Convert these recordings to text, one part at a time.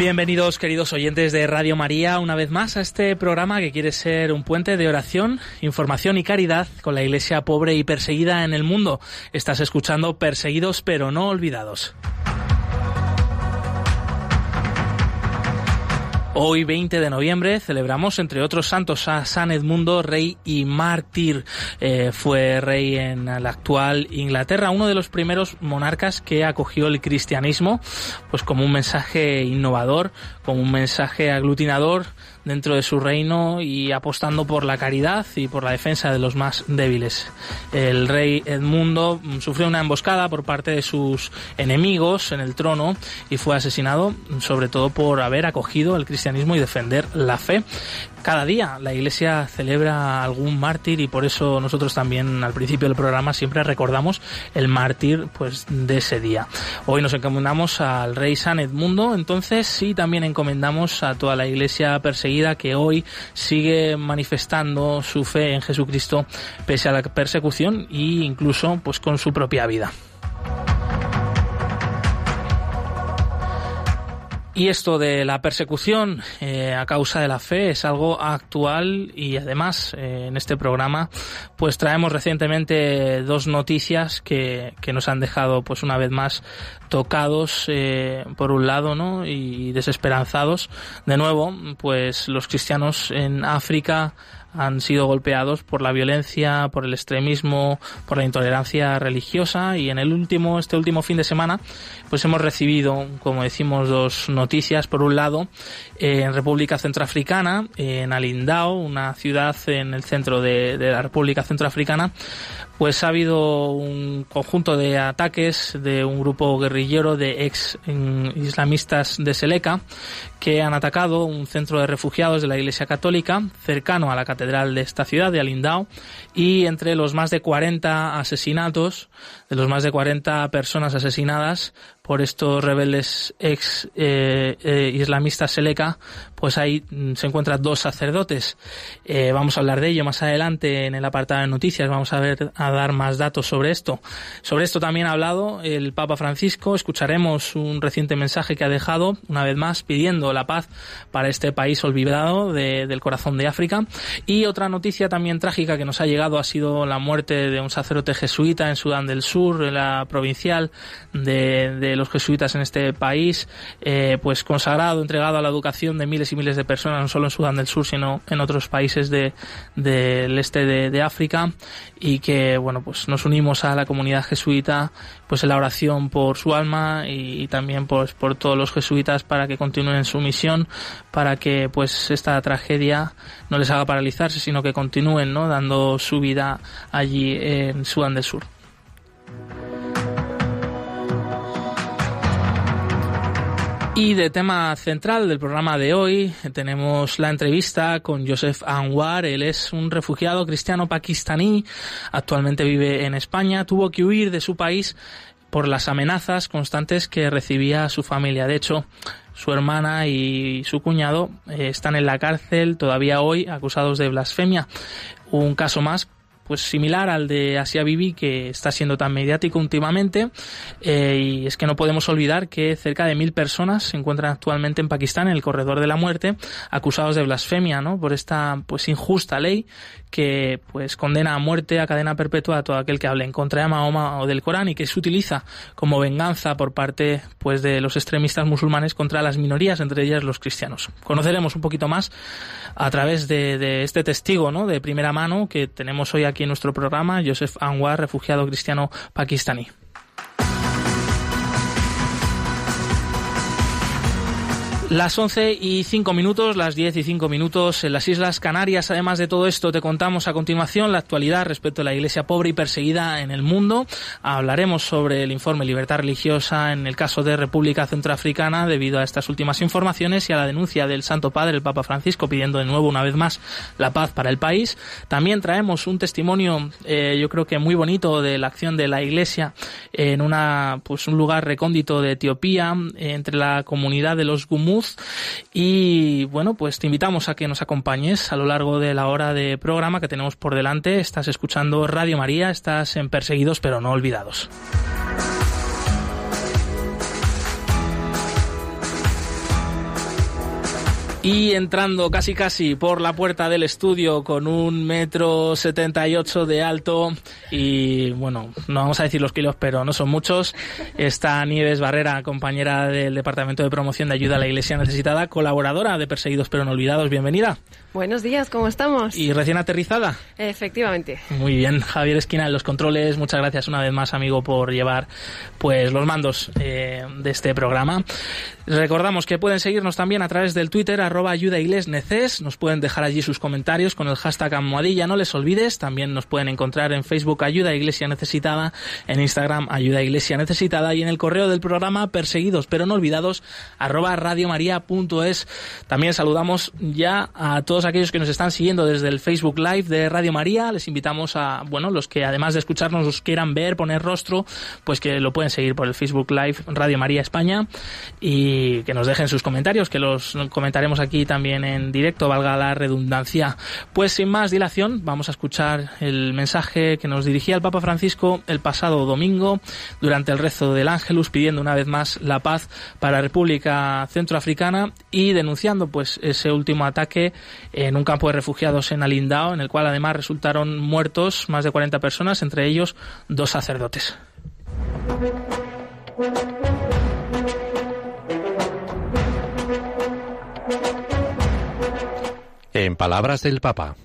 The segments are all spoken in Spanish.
Bienvenidos queridos oyentes de Radio María una vez más a este programa que quiere ser un puente de oración, información y caridad con la iglesia pobre y perseguida en el mundo. Estás escuchando Perseguidos pero no olvidados. Hoy, 20 de noviembre, celebramos, entre otros santos, a San Edmundo, rey y mártir. Eh, fue rey en la actual Inglaterra, uno de los primeros monarcas que acogió el cristianismo, pues como un mensaje innovador, como un mensaje aglutinador dentro de su reino y apostando por la caridad y por la defensa de los más débiles. El rey Edmundo sufrió una emboscada por parte de sus enemigos en el trono y fue asesinado sobre todo por haber acogido el cristianismo y defender la fe cada día la Iglesia celebra algún mártir y por eso nosotros también al principio del programa siempre recordamos el mártir pues de ese día. Hoy nos encomendamos al rey San Edmundo, entonces sí también encomendamos a toda la Iglesia perseguida que hoy sigue manifestando su fe en Jesucristo pese a la persecución e incluso pues con su propia vida. Y esto de la persecución eh, a causa de la fe es algo actual y además eh, en este programa pues traemos recientemente dos noticias que, que nos han dejado pues una vez más tocados eh, por un lado ¿no? y desesperanzados. De nuevo pues los cristianos en África han sido golpeados por la violencia, por el extremismo, por la intolerancia religiosa y en el último, este último fin de semana, pues hemos recibido, como decimos, dos noticias. Por un lado, en República Centroafricana, en Alindao, una ciudad en el centro de, de la República Centroafricana, pues ha habido un conjunto de ataques de un grupo guerrillero de ex islamistas de Seleka que han atacado un centro de refugiados de la Iglesia Católica cercano a la catedral de esta ciudad de Alindao y entre los más de 40 asesinatos, de los más de 40 personas asesinadas por estos rebeldes ex eh, eh, islamistas Seleka, pues ahí mm, se encuentran dos sacerdotes. Eh, vamos a hablar de ello más adelante en el apartado de noticias, vamos a ver a dar más datos sobre esto. Sobre esto también ha hablado el Papa Francisco, escucharemos un reciente mensaje que ha dejado, una vez más, pidiendo la paz para este país olvidado del corazón de África. Y otra noticia también trágica que nos ha llegado ha sido la muerte de un sacerdote jesuita en Sudán del Sur, en la provincial de, de los jesuitas en este país, eh, pues consagrado, entregado a la educación de miles y miles de personas, no solo en Sudán del Sur, sino en otros países de, del este de, África, y que, bueno, pues nos unimos a la comunidad jesuita, pues en la oración por su alma y, también pues por todos los jesuitas para que continúen su misión, para que pues esta tragedia no les haga paralizarse, sino que continúen, ¿no? Dando su vida allí en Sudán del Sur. Y de tema central del programa de hoy tenemos la entrevista con Joseph Anwar. Él es un refugiado cristiano pakistaní, actualmente vive en España, tuvo que huir de su país por las amenazas constantes que recibía su familia. De hecho, su hermana y su cuñado eh, están en la cárcel todavía hoy acusados de blasfemia. Un caso más pues similar al de Asia Bibi que está siendo tan mediático últimamente. Eh, y es que no podemos olvidar que cerca de mil personas se encuentran actualmente en Pakistán en el corredor de la muerte acusados de blasfemia no por esta pues injusta ley que pues condena a muerte a cadena perpetua a todo aquel que hable en contra de Mahoma o del Corán y que se utiliza como venganza por parte pues de los extremistas musulmanes contra las minorías entre ellas los cristianos conoceremos un poquito más a través de, de este testigo no de primera mano que tenemos hoy aquí en nuestro programa, Joseph Anwar, refugiado cristiano pakistaní. Las 11 y 5 minutos, las 10 y 5 minutos en las Islas Canarias. Además de todo esto, te contamos a continuación la actualidad respecto a la iglesia pobre y perseguida en el mundo. Hablaremos sobre el informe Libertad Religiosa en el caso de República Centroafricana debido a estas últimas informaciones y a la denuncia del Santo Padre, el Papa Francisco, pidiendo de nuevo una vez más la paz para el país. También traemos un testimonio, eh, yo creo que muy bonito, de la acción de la iglesia en una, pues un lugar recóndito de Etiopía, entre la comunidad de los Gumú y bueno, pues te invitamos a que nos acompañes a lo largo de la hora de programa que tenemos por delante. Estás escuchando Radio María, estás en Perseguidos pero no olvidados. Y entrando casi casi por la puerta del estudio con un metro setenta y ocho de alto y bueno, no vamos a decir los kilos, pero no son muchos, está Nieves Barrera, compañera del Departamento de Promoción de Ayuda a la Iglesia Necesitada, colaboradora de Perseguidos pero no olvidados. Bienvenida. Buenos días, ¿cómo estamos? ¿Y recién aterrizada? Efectivamente. Muy bien, Javier Esquina en los controles, muchas gracias una vez más, amigo, por llevar pues los mandos eh, de este programa. Recordamos que pueden seguirnos también a través del Twitter, arroba ayuda neces, nos pueden dejar allí sus comentarios con el hashtag almohadilla, no les olvides, también nos pueden encontrar en Facebook Ayuda Iglesia Necesitada, en Instagram Ayuda Iglesia Necesitada y en el correo del programa perseguidos pero no olvidados, arroba radiomaria.es. También saludamos ya a todos aquellos que nos están siguiendo desde el Facebook Live de Radio María, les invitamos a, bueno, los que además de escucharnos los quieran ver, poner rostro, pues que lo pueden seguir por el Facebook Live Radio María España. Y que nos dejen sus comentarios, que los comentaremos aquí también en directo, valga la redundancia. Pues sin más dilación, vamos a escuchar el mensaje que nos dirigía el Papa Francisco el pasado domingo durante el rezo del Ángelus, pidiendo una vez más la paz para la República Centroafricana y denunciando pues ese último ataque en un campo de refugiados en Alindao, en el cual además resultaron muertos más de 40 personas, entre ellos dos sacerdotes. Palabras del Papa.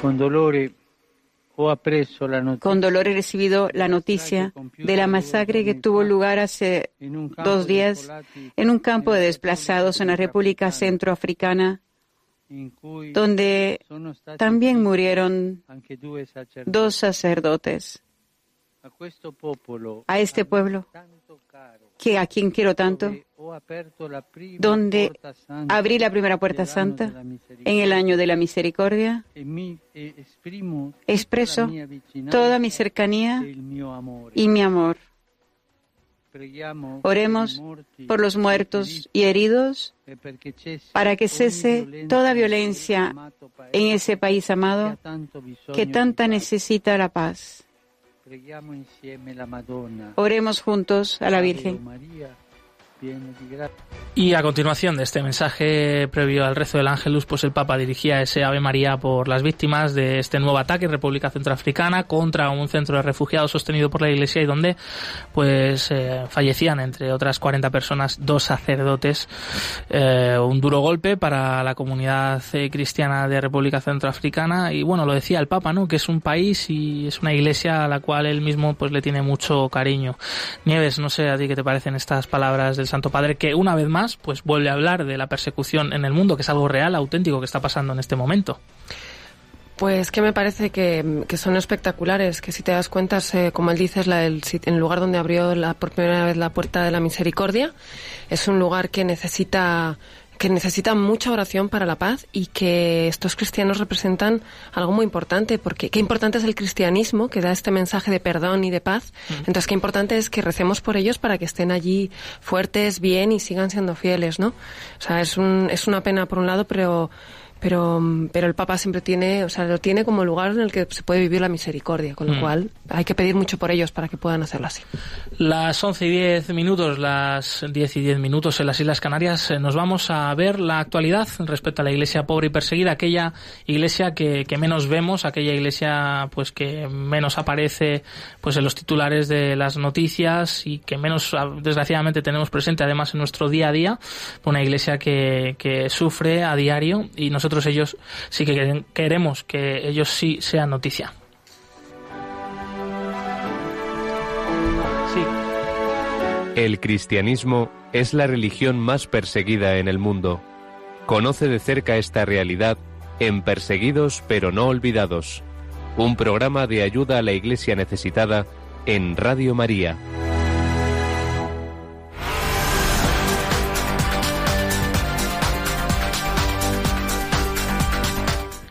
Con dolor he recibido la noticia de la masacre que tuvo lugar hace dos días en un campo de desplazados en la República Centroafricana, donde también murieron dos sacerdotes. A este pueblo que a quien quiero tanto, donde abrí la primera puerta santa en el año de la misericordia, expreso toda mi cercanía y mi amor. Oremos por los muertos y heridos para que cese toda violencia en ese país amado que tanta necesita la paz. Oremos juntos a la Virgen. Y a continuación de este mensaje previo al rezo del Ángelus, pues el Papa dirigía ese Ave María por las víctimas de este nuevo ataque en República Centroafricana contra un centro de refugiados sostenido por la Iglesia y donde pues eh, fallecían entre otras 40 personas dos sacerdotes. Eh, un duro golpe para la comunidad eh, cristiana de República Centroafricana y bueno, lo decía el Papa, ¿no? Que es un país y es una iglesia a la cual él mismo pues le tiene mucho cariño. Nieves, no sé a ti qué te parecen estas palabras del Santo Padre, que una vez más, pues vuelve a hablar de la persecución en el mundo, que es algo real, auténtico, que está pasando en este momento. Pues que me parece que, son espectaculares, que si te das cuenta, como él dice, es la, el, el, lugar donde abrió la, por primera vez la puerta de la misericordia. Es un lugar que necesita que necesita mucha oración para la paz y que estos cristianos representan algo muy importante, porque qué importante es el cristianismo que da este mensaje de perdón y de paz. Entonces, qué importante es que recemos por ellos para que estén allí fuertes, bien y sigan siendo fieles, ¿no? O sea, es, un, es una pena por un lado, pero pero, pero el Papa siempre tiene, o sea, lo tiene como lugar en el que se puede vivir la misericordia, con lo mm. cual hay que pedir mucho por ellos para que puedan hacerlo así. Las 11 y 10 minutos, las 10 y 10 minutos en las Islas Canarias, eh, nos vamos a ver la actualidad respecto a la iglesia pobre y perseguida, aquella iglesia que, que menos vemos, aquella iglesia pues que menos aparece pues en los titulares de las noticias y que menos desgraciadamente tenemos presente además en nuestro día a día, una iglesia que, que sufre a diario y nosotros nosotros ellos sí que queremos que ellos sí sean noticia. Sí. El cristianismo es la religión más perseguida en el mundo. Conoce de cerca esta realidad en Perseguidos pero no olvidados, un programa de ayuda a la Iglesia necesitada en Radio María.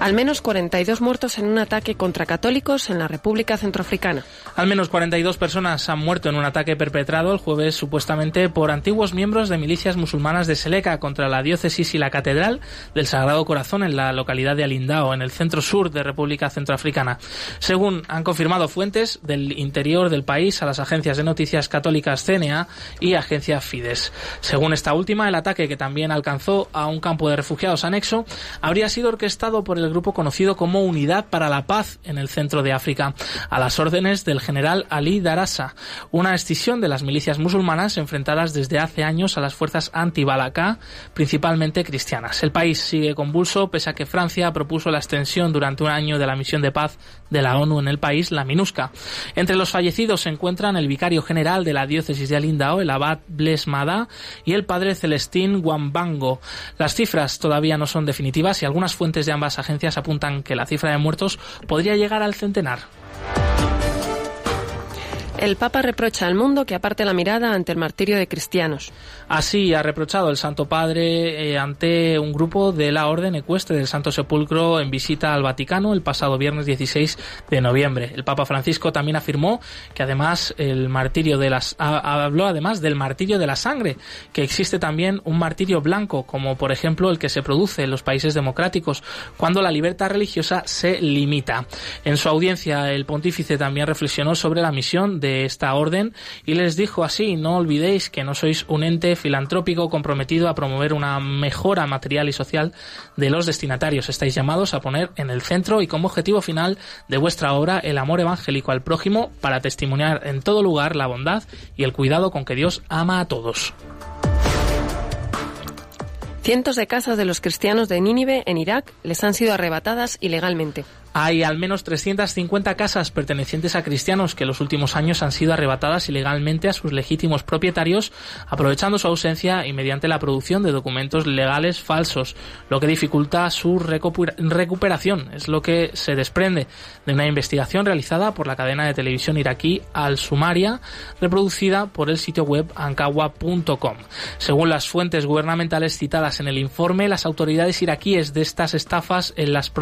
Al menos 42 muertos en un ataque contra católicos en la República Centroafricana. Al menos 42 personas han muerto en un ataque perpetrado el jueves supuestamente por antiguos miembros de milicias musulmanas de Seleca contra la diócesis y la catedral del Sagrado Corazón en la localidad de Alindao, en el centro sur de República Centroafricana. Según han confirmado fuentes del interior del país a las agencias de noticias católicas CNA y agencia Fides. Según esta última, el ataque que también alcanzó a un campo de refugiados anexo habría sido orquestado por el grupo conocido como Unidad para la Paz en el centro de África, a las órdenes del general Ali Darasa, una escisión de las milicias musulmanas enfrentadas desde hace años a las fuerzas anti-Balaka, principalmente cristianas. El país sigue convulso pese a que Francia propuso la extensión durante un año de la misión de paz de la ONU en el país, la MINUSCA. Entre los fallecidos se encuentran el vicario general de la diócesis de Alindao, el abad Bles Mada, y el padre Celestín Wambango. Las cifras todavía no son definitivas y algunas fuentes de ambas agencias apuntan que la cifra de muertos podría llegar al centenar. El Papa reprocha al mundo que aparte la mirada ante el martirio de cristianos. Así ha reprochado el Santo Padre eh, ante un grupo de la Orden Ecuestre del Santo Sepulcro en visita al Vaticano el pasado viernes 16 de noviembre. El Papa Francisco también afirmó que además el martirio de las habló además del martirio de la sangre, que existe también un martirio blanco, como por ejemplo el que se produce en los países democráticos cuando la libertad religiosa se limita. En su audiencia el pontífice también reflexionó sobre la misión de esta orden y les dijo así, no olvidéis que no sois un ente filantrópico comprometido a promover una mejora material y social de los destinatarios. Estáis llamados a poner en el centro y como objetivo final de vuestra obra el amor evangélico al prójimo para testimoniar en todo lugar la bondad y el cuidado con que Dios ama a todos. Cientos de casas de los cristianos de Nínive en Irak les han sido arrebatadas ilegalmente. Hay al menos 350 casas pertenecientes a cristianos que en los últimos años han sido arrebatadas ilegalmente a sus legítimos propietarios, aprovechando su ausencia y mediante la producción de documentos legales falsos, lo que dificulta su recuperación. Es lo que se desprende de una investigación realizada por la cadena de televisión iraquí Al Sumaria, reproducida por el sitio web ankawa.com. Según las fuentes gubernamentales citadas en el informe, las autoridades iraquíes de estas estafas en las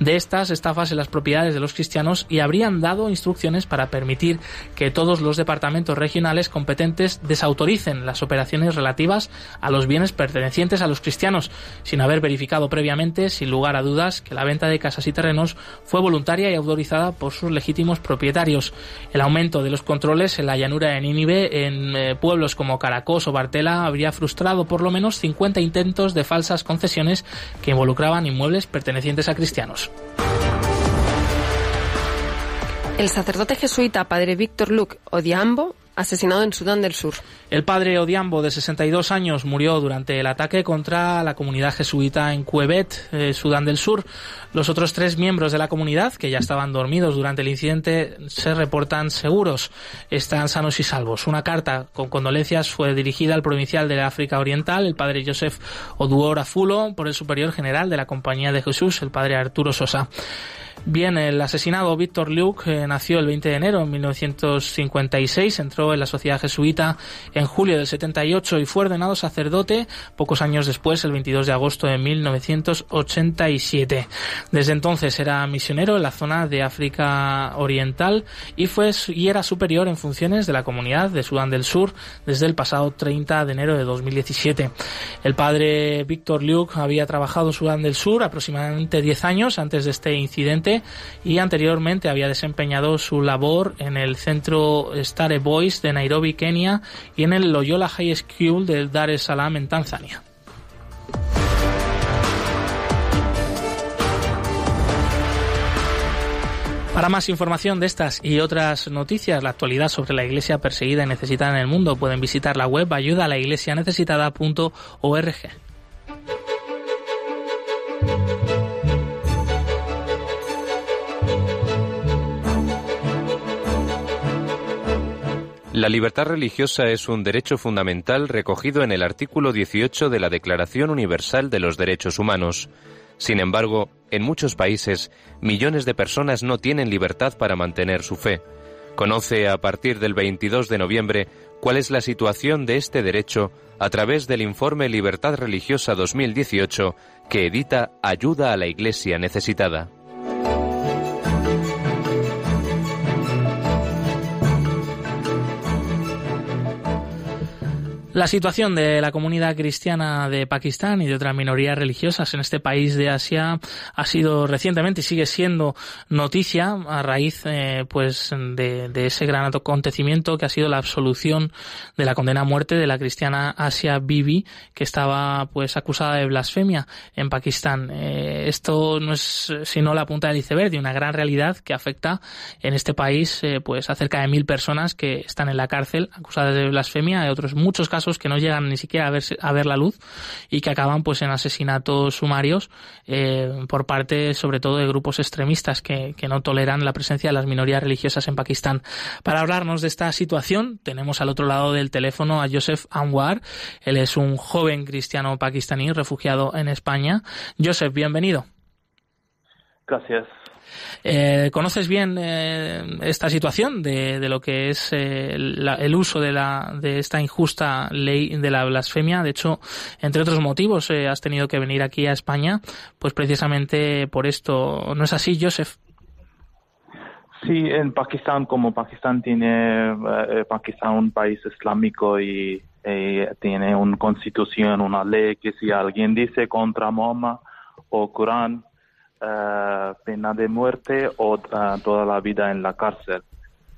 de estas estafas en las propiedades de los cristianos y habrían dado instrucciones para permitir que todos los departamentos regionales competentes desautoricen las operaciones relativas a los bienes pertenecientes a los cristianos, sin haber verificado previamente, sin lugar a dudas, que la venta de casas y terrenos fue voluntaria y autorizada por sus legítimos propietarios. El aumento de los controles en la llanura de Nínive, en eh, pueblos como Caracos o Bartela, habría frustrado por lo menos 50 intentos de falsas concesiones que involucraban inmuebles pertenecientes a cristianos. El sacerdote jesuita padre Víctor Luc Odiambo asesinado en Sudán del Sur. El padre Odiambo, de 62 años, murió durante el ataque contra la comunidad jesuita en Cuebet, eh, Sudán del Sur. Los otros tres miembros de la comunidad, que ya estaban dormidos durante el incidente, se reportan seguros. Están sanos y salvos. Una carta con condolencias fue dirigida al provincial de África Oriental, el padre Joseph Oduor Afulo, por el superior general de la Compañía de Jesús, el padre Arturo Sosa. Bien, el asesinado Víctor Luke eh, nació el 20 de enero de 1956, entró en la sociedad jesuita en julio del 78 y fue ordenado sacerdote pocos años después, el 22 de agosto de 1987. Desde entonces era misionero en la zona de África Oriental y fue y era superior en funciones de la comunidad de Sudán del Sur desde el pasado 30 de enero de 2017. El padre Víctor Luke había trabajado en Sudán del Sur aproximadamente 10 años antes de este incidente y anteriormente había desempeñado su labor en el centro Stare Boys de Nairobi, Kenia y en el Loyola High School del Dar es Salaam en Tanzania. Para más información de estas y otras noticias, la actualidad sobre la iglesia perseguida y necesitada en el mundo, pueden visitar la web ayuda La libertad religiosa es un derecho fundamental recogido en el artículo 18 de la Declaración Universal de los Derechos Humanos. Sin embargo, en muchos países, millones de personas no tienen libertad para mantener su fe. Conoce a partir del 22 de noviembre cuál es la situación de este derecho a través del informe Libertad Religiosa 2018 que edita Ayuda a la Iglesia Necesitada. La situación de la comunidad cristiana de Pakistán y de otras minorías religiosas en este país de Asia ha sido recientemente y sigue siendo noticia a raíz eh, pues de, ese gran acontecimiento que ha sido la absolución de la condena a muerte de la cristiana Asia Bibi que estaba pues acusada de blasfemia en Pakistán. Eh, esto no es sino la punta del iceberg de una gran realidad que afecta en este país eh, pues a cerca de mil personas que están en la cárcel acusadas de blasfemia, hay otros muchos casos que no llegan ni siquiera a ver, a ver la luz y que acaban pues en asesinatos sumarios eh, por parte sobre todo de grupos extremistas que, que no toleran la presencia de las minorías religiosas en Pakistán. Para hablarnos de esta situación tenemos al otro lado del teléfono a Joseph Anwar. Él es un joven cristiano pakistaní refugiado en España. Joseph, bienvenido. Gracias. Eh, ¿Conoces bien eh, esta situación de, lo que es eh, el uso de, la, de esta injusta ley de la blasfemia? De hecho, entre otros motivos, has tenido que venir aquí a España, pues precisamente por esto. ¿No es así, Joseph? Sí, en Pakistán, como Pakistán tiene Pakistán un país islámico y, tiene una constitución, una ley que si alguien dice contra Mahoma o Corán, eh, pena de muerte o eh, toda la vida en la cárcel.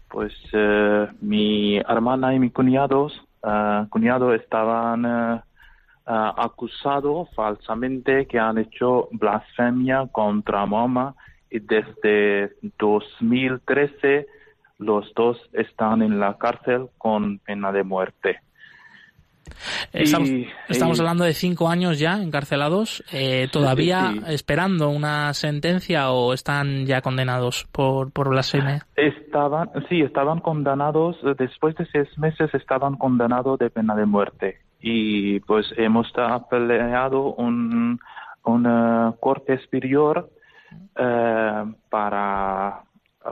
Pues eh, mi hermana y mi cuñados, cuñado estaban acusados falsamente que han hecho blasfemia contra Mahoma y desde 2013 los dos están en la cárcel con pena de muerte. Estamos, hablando de cinco años ya encarcelados, eh, todavía esperando una sentencia o están ya condenados por, por blasfemia. Estaban, sí, estaban condenados, después de seis meses estaban condenados de pena de muerte. Y pues hemos peleado un, una corte superior eh, para,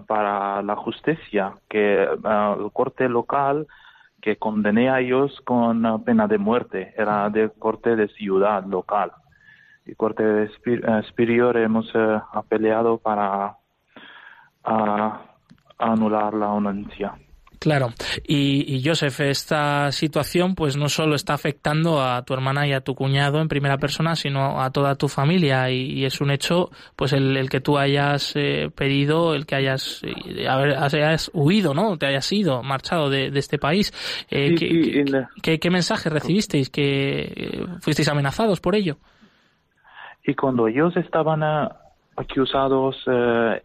para la justicia, que eh, el corte local que condené a ellos con pena de muerte. Era de corte de ciudad local. Y corte eh, superior hemos uh, peleado para anular la anuncia. Claro. Y, y, Joseph, esta situación pues no solo está afectando a tu hermana y a tu cuñado en primera persona, sino a toda tu familia. Y, es un hecho pues el, que tú hayas eh, pedido, el que hayas, eh, hayas huido, ¿no? Te hayas ido, marchado de, este país. Eh, ¿qué, mensaje recibisteis? ¿Que fuisteis amenazados por ello? Y cuando ellos estaban acusados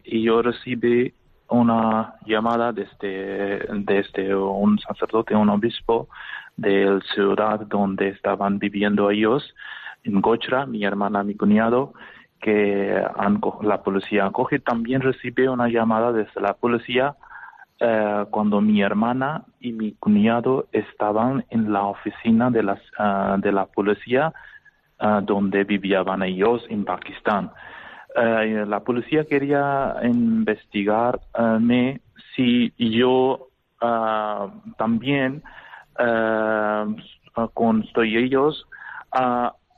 y yo recibí una llamada desde, desde un sacerdote, un obispo de la ciudad donde estaban viviendo ellos, en Gochra, mi hermana, mi cuñado, que la policía acoge. También recibí una llamada desde la policía eh, cuando mi hermana y mi cuñado estaban en la oficina de, las, eh, de la policía eh, donde vivían ellos en Pakistán. Eh, la policía quería investigarme si yo uh, también uh, con ellos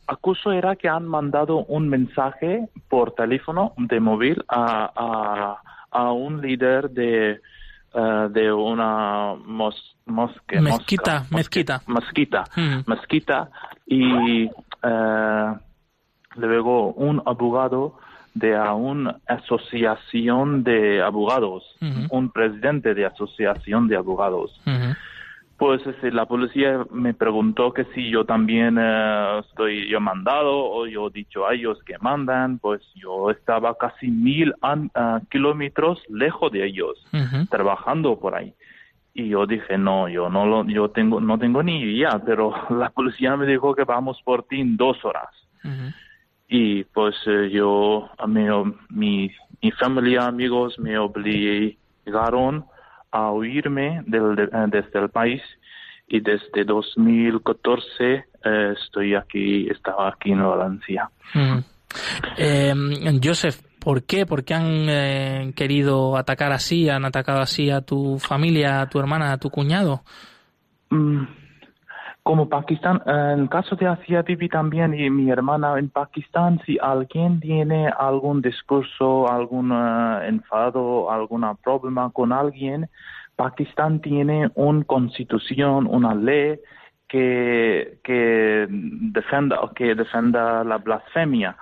acuso era que han mandado un mensaje por teléfono de móvil a, a, un líder de de una mos, mosque, mezquita, mezquita, mezquita, mezquita y luego un abogado de una asociación de abogados, un presidente de asociación de abogados. pues este, la policía me preguntó que si yo también eh, estoy yo mandado o yo he dicho a ellos que mandan, pues yo estaba casi mil ah, kilómetros lejos de ellos, trabajando por ahí. Y yo dije, no, yo no lo, yo tengo, no tengo ni idea, pero la policía me dijo que vamos por ti en dos horas. Y pues eh, yo, mi, mi, mi familia, amigos me obligaron a huirme del, eh, desde el país y desde 2014 eh, estoy aquí, estaba aquí en Valencia. Eh, Joseph, ¿por qué? ¿Por qué han querido atacar así, han atacado así a tu familia, a tu hermana, a tu cuñado? Mm, como Pakistán, en caso de Asia Bibi también y mi hermana en Pakistán, si alguien tiene algún discurso, algún enfado, algún problema con alguien, Pakistán tiene una constitución, una ley que, que defenda que defenda la blasfemia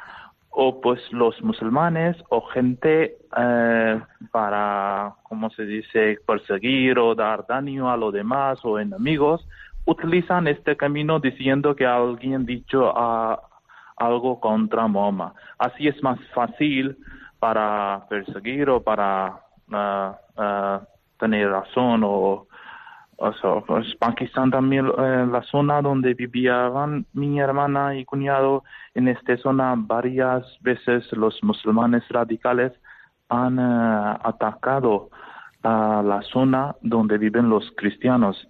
o pues los musulmanes o gente eh, para, ¿cómo se dice?, perseguir o dar daño a los demás o enemigos, utilizan este camino diciendo que alguien dicho algo contra Mahoma. Así es más fácil para perseguir o para uh, uh, tener razón o, o pues Pakistán también eh, la zona donde vivían mi hermana y cuñado en esta zona varias veces los musulmanes radicales han eh, atacado a la zona donde viven los cristianos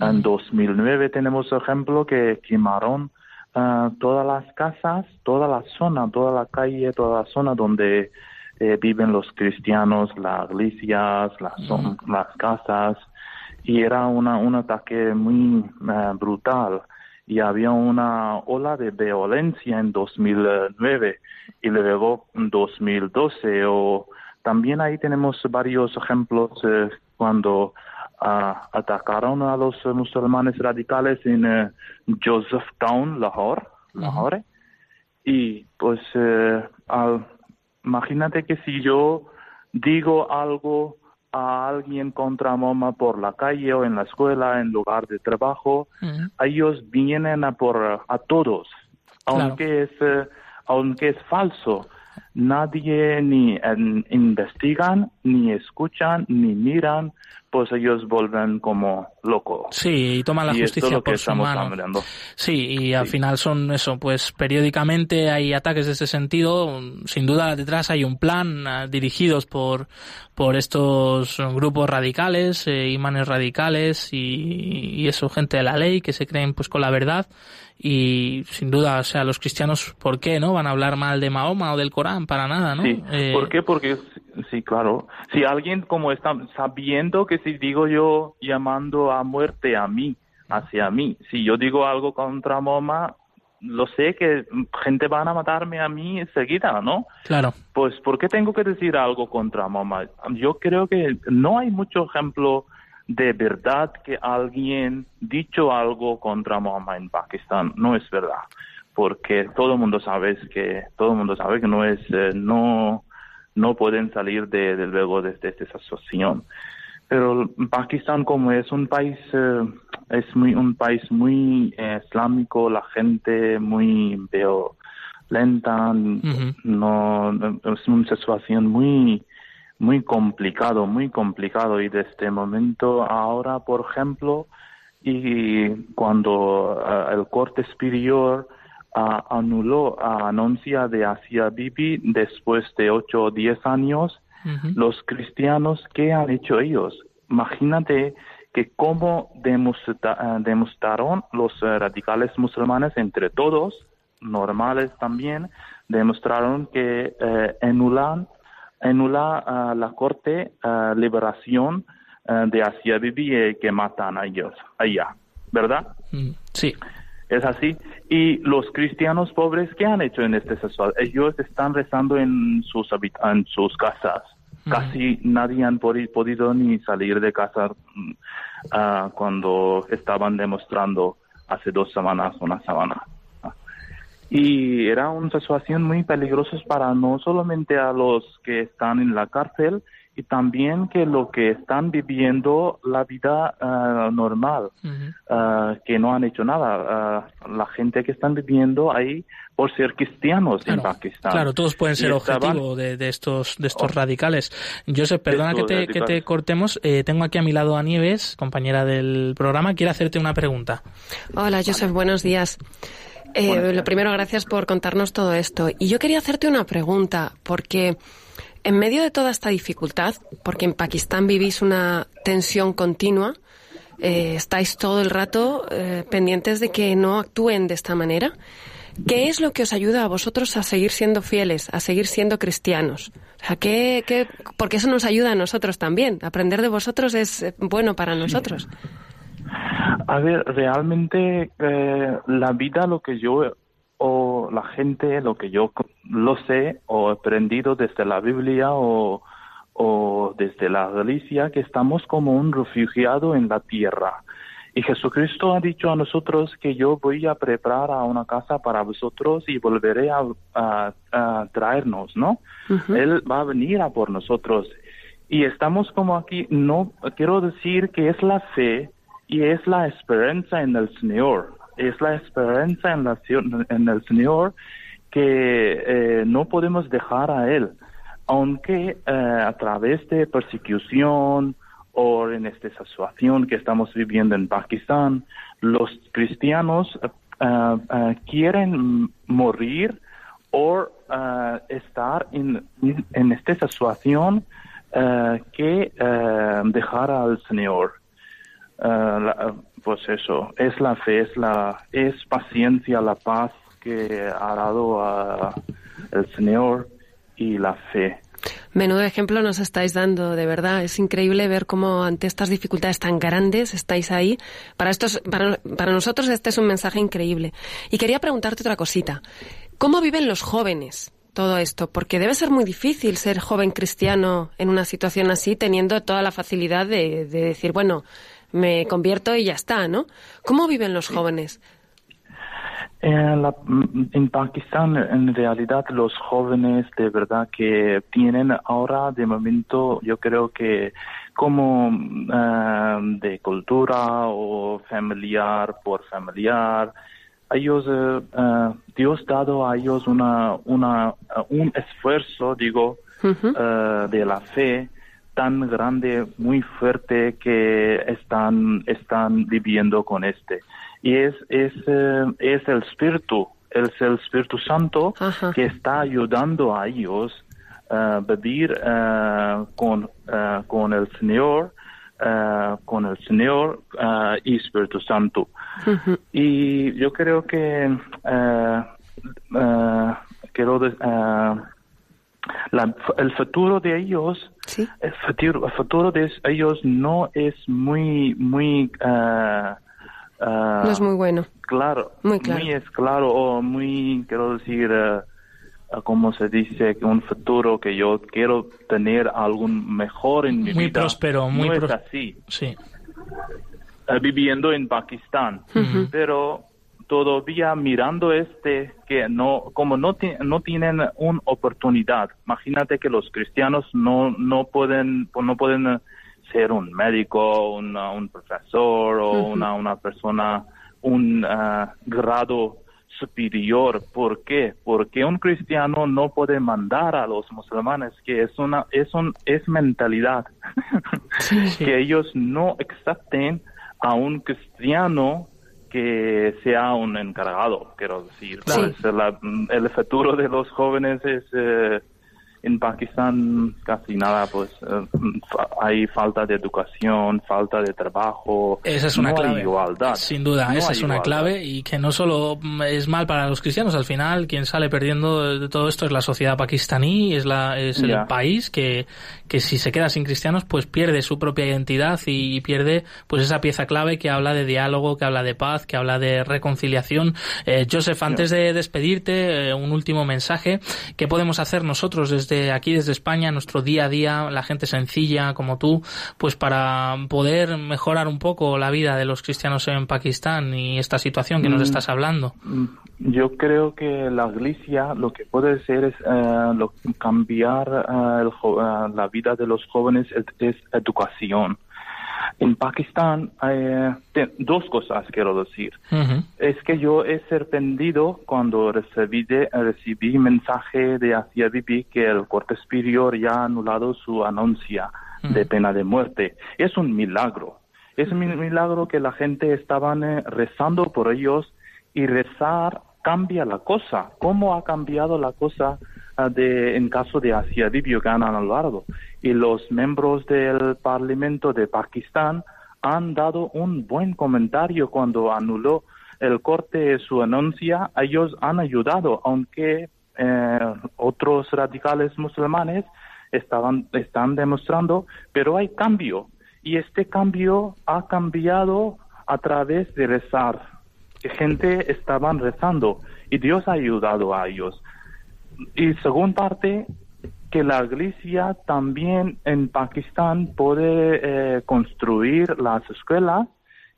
en 2009 tenemos ejemplo que quemaron uh, todas las casas, toda la zona, toda la calle, toda la zona donde eh, viven los cristianos, las iglesias, las, las casas, y era una, un ataque muy uh, brutal. Y había una ola de violencia en 2009 y luego en 2012. O, también ahí tenemos varios ejemplos eh, cuando atacaron a los musulmanes radicales en uh, Josephtown, Lahore, Lahore. Y pues uh, al, imagínate que si yo digo algo a alguien contra Moma por la calle o en la escuela, en lugar de trabajo, ellos vienen a por a todos, aunque es aunque es falso. Nadie ni investigan, ni escuchan, ni miran, pues ellos vuelven como locos. Sí, y toman la justicia por su mano. Sí, y al final son eso, pues periódicamente hay ataques de ese sentido. Sin duda detrás hay un plan ah, dirigidos por, por estos grupos radicales, eh, imanes radicales y, y, eso, gente de la ley que se creen pues con la verdad y sin duda, o sea, los cristianos, ¿por qué no van a hablar mal de Mahoma o del Corán? Para nada, ¿no? Sí, eh, ¿por qué? Porque, sí, claro, si alguien como está sabiendo que si digo yo llamando a muerte a mí, hacia mí, si yo digo algo contra Mahoma, lo sé que gente van a matarme a mí enseguida, ¿no? Claro. Pues, ¿por qué tengo que decir algo contra Mahoma? Yo creo que no hay mucho ejemplo de verdad que alguien dicho algo contra Muhammad en Pakistán. No es verdad, porque todo el mundo sabe que todo el mundo sabe que no es eh, no no pueden salir de, luego de, esta asociación. Pero Pakistán como es un país eh, es muy un país muy eh, islámico, la gente muy veo lenta, no es una situación muy muy complicado, muy complicado y desde este momento ahora, por ejemplo, y cuando uh, el Corte Superior uh, anuló la anuncia de Asia Bibi después de ocho o diez años, los cristianos, ¿qué han hecho ellos? Imagínate que cómo demostraron los radicales musulmanes entre todos, normales también, demostraron que eh, anulan anula la Corte Liberación de Asia Bibi que matan a ellos allá, ¿verdad? Mm, sí. Es así. Y los cristianos pobres, ¿qué han hecho en este sexual? Ellos están rezando en sus, en sus casas. Mm. Casi nadie han podido ni salir de casa uh, cuando estaban demostrando hace dos semanas una semana y era una situación muy peligrosa para no solamente a los que están en la cárcel y también que lo que están viviendo la vida ah, normal, ah, que no han hecho nada. Ah, la gente que están viviendo ahí por ser cristianos en Pakistán. Claro, todos pueden ser objetivo de, estos de estos oh. radicales. Joseph, perdona que te, que te cortemos. Eh, tengo aquí a mi lado a Nieves, compañera del programa. Quiere hacerte una pregunta. Hola, Joseph, buenos días. Eh, lo primero, gracias por contarnos todo esto. Y yo quería hacerte una pregunta, porque en medio de toda esta dificultad, porque en Pakistán vivís una tensión continua, eh, estáis todo el rato eh, pendientes de que no actúen de esta manera. ¿Qué es lo que os ayuda a vosotros a seguir siendo fieles, a seguir siendo cristianos? O sea, ¿qué, qué, porque eso nos ayuda a nosotros también. Aprender de vosotros es eh, bueno para nosotros. A ver, realmente la vida, lo que yo o la gente, lo que yo lo sé o he aprendido desde la Biblia o, o desde la Galicia, que estamos como un refugiado en la tierra. Y Jesucristo ha dicho a nosotros que yo voy a preparar a una casa para vosotros y volveré a, a, traernos, ¿no? Él va a venir a por nosotros. Y estamos como aquí, no quiero decir que es la fe y es la esperanza en el Señor es la esperanza en, la, en el Señor que eh, no podemos dejar a Él, aunque eh, a través de persecución o en esta situación que estamos viviendo en Pakistán, los cristianos eh, quieren morir o estar en, en, esta situación que dejar al Señor. La, pues eso, es la fe, es la es paciencia, la paz que ha dado a el Señor y la fe. Menudo ejemplo nos estáis dando, de verdad. Es increíble ver cómo ante estas dificultades tan grandes estáis ahí. Para, estos, para, para nosotros este es un mensaje increíble. Y quería preguntarte otra cosita. ¿Cómo viven los jóvenes todo esto? Porque debe ser muy difícil ser joven cristiano en una situación así, teniendo toda la facilidad de, de decir, bueno, me convierto y ya está, ¿no? ¿Cómo viven los jóvenes? En, en, Pakistán, en realidad, los jóvenes de verdad que tienen ahora, de momento, yo creo que como eh, de cultura o familiar por familiar, ellos, uh, Dios dado a ellos una, una, un esfuerzo, digo, de la fe tan grande, muy fuerte que están, están viviendo con este. Y es, es, eh, es el Espíritu, es el Espíritu Santo que está ayudando a ellos a eh, vivir uh, con, con el Señor, con el Señor y Espíritu Santo. Y yo creo que quiero la, el futuro de ellos, el, futuro, de ellos no es muy, muy... Uh, no es muy bueno. Claro, muy claro. Muy es claro o muy, quiero decir, uh, como se dice, un futuro que yo quiero tener algún mejor en mi muy vida. Próspero, muy no es así. Sí. viviendo en Pakistán. Pero todavía mirando este que no como no no tienen una oportunidad. Imagínate que los cristianos no no pueden no pueden ser un médico un profesor o una una persona un ah, grado superior. ¿por qué? porque un cristiano no puede mandar a los musulmanes que es una es un es mentalidad. Que ellos no acepten a un cristiano que sea un encargado, quiero decir. el futuro de los jóvenes es eh, en Pakistán casi nada, pues eh, hay falta de educación, falta de trabajo. Esa es una no clave. Hay igualdad. Sin duda, esa es una clave y que no solo es mal para los cristianos, al final quien sale perdiendo de todo esto es la sociedad pakistaní, es, la, es el país que, que si se queda sin cristianos pues pierde su propia identidad y pierde pues esa pieza clave que habla de diálogo, que habla de paz, que habla de reconciliación. Eh, Joseph, antes de despedirte, eh, un último mensaje. ¿Qué podemos hacer nosotros desde desde aquí, desde España, nuestro día a día, la gente sencilla como tú, pues para poder mejorar un poco la vida de los cristianos en Pakistán y esta situación que nos mm, estás hablando? Mm, yo creo que la iglesia lo que puede hacer es eh, cambiar eh, eh, la vida de los jóvenes es, educación. En Pakistán hay dos cosas quiero decir. Es que yo he sorprendido cuando recibí, recibí mensaje de Asia Bibi que el Corte Superior ya ha anulado su anuncia de pena de muerte. Es un milagro. Es un milagro que la gente estaba rezando por ellos y rezar cambia la cosa. ¿Cómo ha cambiado la cosa ah, de, en caso de Asia Bibi que han anulado? Y los miembros del Parlamento de Pakistán han dado un buen comentario cuando anuló el corte su anuncia. Ellos han ayudado, aunque eh, otros radicales musulmanes estaban, están demostrando, pero hay cambio. Y este cambio ha cambiado a través de rezar. Gente estaban rezando y Dios ha ayudado a ellos. Y según parte, que la iglesia también en Pakistán puede eh, construir las escuelas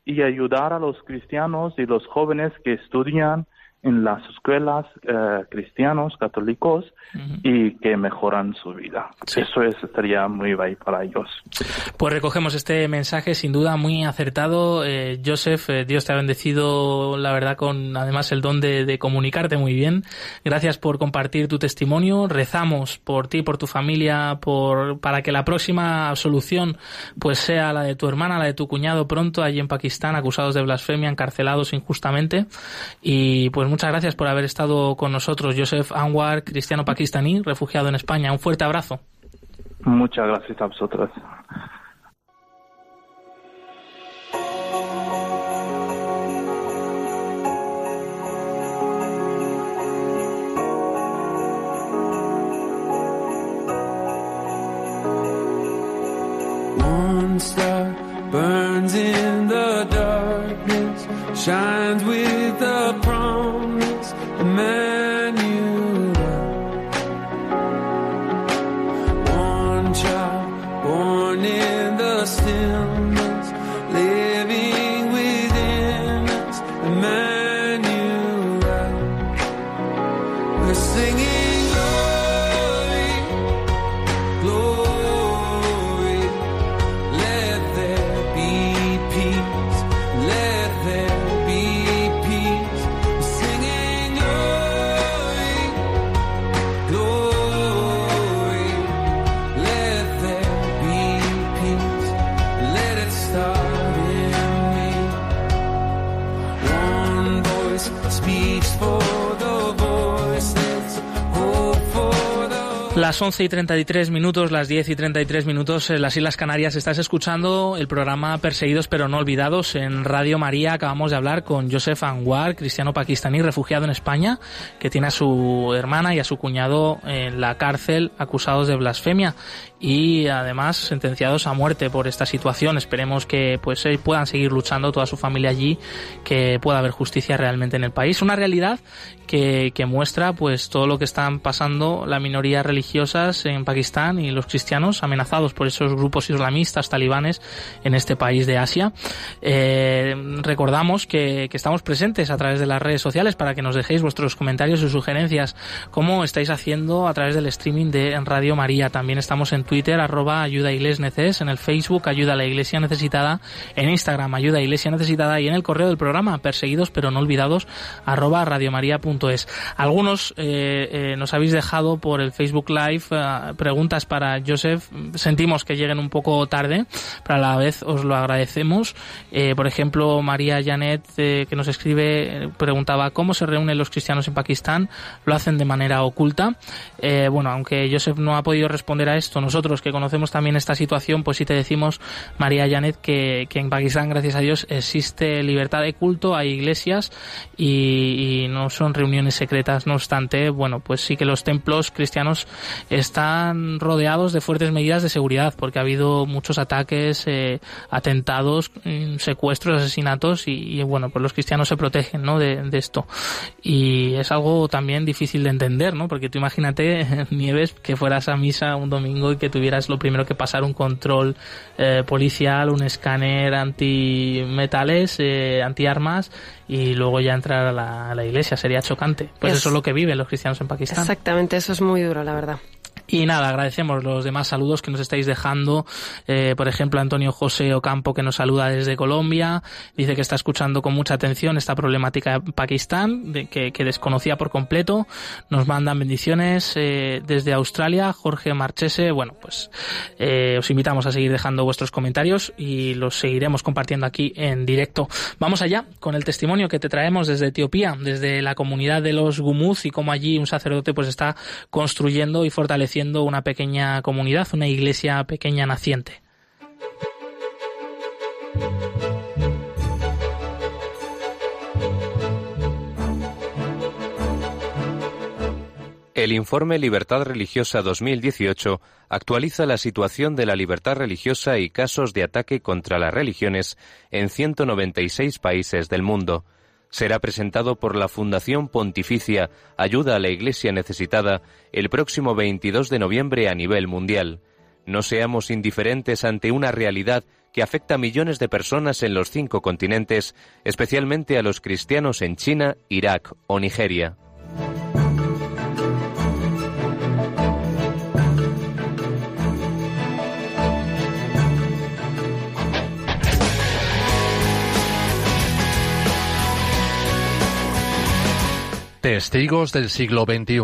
y ayudar a los cristianos y los jóvenes que estudian en las escuelas eh, cristianos católicos y que mejoran su vida. Eso es, estaría muy bien para ellos. Pues recogemos este mensaje sin duda muy acertado. Eh, Joseph, eh, Dios te ha bendecido, la verdad, con además el don de, comunicarte muy bien. Gracias por compartir tu testimonio. Rezamos por ti, por tu familia, por para que la próxima solución pues sea la de tu hermana, la de tu cuñado pronto allí en Pakistán, acusados de blasfemia, encarcelados injustamente. Y pues muchas gracias por haber estado con nosotros, Joseph Anwar, cristiano pakistaní, refugiado en España. Un fuerte abrazo. Muchas gracias a vosotros. Las 11 y 33 minutos, las 10 y 33 minutos en las Islas Canarias estás escuchando el programa Perseguidos pero no olvidados en Radio María. Acabamos de hablar con Joseph Anwar, cristiano pakistaní refugiado en España, que tiene a su hermana y a su cuñado en la cárcel acusados de blasfemia y además sentenciados a muerte por esta situación. Esperemos que pues puedan seguir luchando toda su familia allí, que pueda haber justicia realmente en el país. Una realidad que, que muestra pues todo lo que están pasando la minoría en Pakistán y los cristianos amenazados por esos grupos islamistas talibanes en este país de Asia. Eh, recordamos que, que estamos presentes a través de las redes sociales para que nos dejéis vuestros comentarios y sugerencias, como estáis haciendo a través del streaming de Radio María. También estamos en Twitter, arroba ayuda neces, en el Facebook ayuda a la iglesia necesitada, en Instagram ayuda a iglesia necesitada y en el correo del programa perseguidos pero no olvidados arroba radiomaria.es. Algunos eh, eh, nos habéis dejado por el Facebook Live eh, preguntas para Joseph. Sentimos que lleguen un poco tarde, pero a la vez os lo agradecemos. por ejemplo, María Janet, que nos escribe, preguntaba cómo se reúnen los cristianos en Pakistán. Lo hacen de manera oculta. bueno, aunque Joseph no ha podido responder a esto, nosotros que conocemos también esta situación, pues sí te decimos, María Janet, que, que en Pakistán, gracias a Dios, existe libertad de culto, hay iglesias y, no son reuniones secretas. No obstante, bueno, pues sí que los templos cristianos están rodeados de fuertes medidas de seguridad porque ha habido muchos ataques, eh, atentados, mm, secuestros, asesinatos y, bueno, pues los cristianos se protegen, ¿no? De, esto. Y es algo también difícil de entender, ¿no? Porque tú imagínate, Nieves, que fueras a misa un domingo y que tuvieras lo primero que pasar un control eh, policial, un escáner antimetales, eh, antiarmas y luego ya entrar a la, a la iglesia. Sería chocante. Pues eso es lo que viven los cristianos en Pakistán. Exactamente, eso es muy duro, la verdad. Y nada, agradecemos los demás saludos que nos estáis dejando. Eh, por ejemplo, Antonio José Ocampo que nos saluda desde Colombia. Dice que está escuchando con mucha atención esta problemática de Pakistán, de, que, desconocía por completo. Nos mandan bendiciones eh, desde Australia. Jorge Marchese. Bueno, pues eh, os invitamos a seguir dejando vuestros comentarios y los seguiremos compartiendo aquí en directo. Vamos allá con el testimonio que te traemos desde Etiopía, desde la comunidad de los Gumuz y cómo allí un sacerdote pues está construyendo y fortaleciendo una pequeña comunidad, una iglesia pequeña naciente. El informe Libertad Religiosa 2018 actualiza la situación de la libertad religiosa y casos de ataque contra las religiones en 196 países del mundo será presentado por la Fundación Pontificia Ayuda a la Iglesia Necesitada el próximo 22 de noviembre a nivel mundial. No seamos indiferentes ante una realidad que afecta a millones de personas en los cinco continentes, especialmente a los cristianos en China, Irak o Nigeria. Testigos del siglo XXI.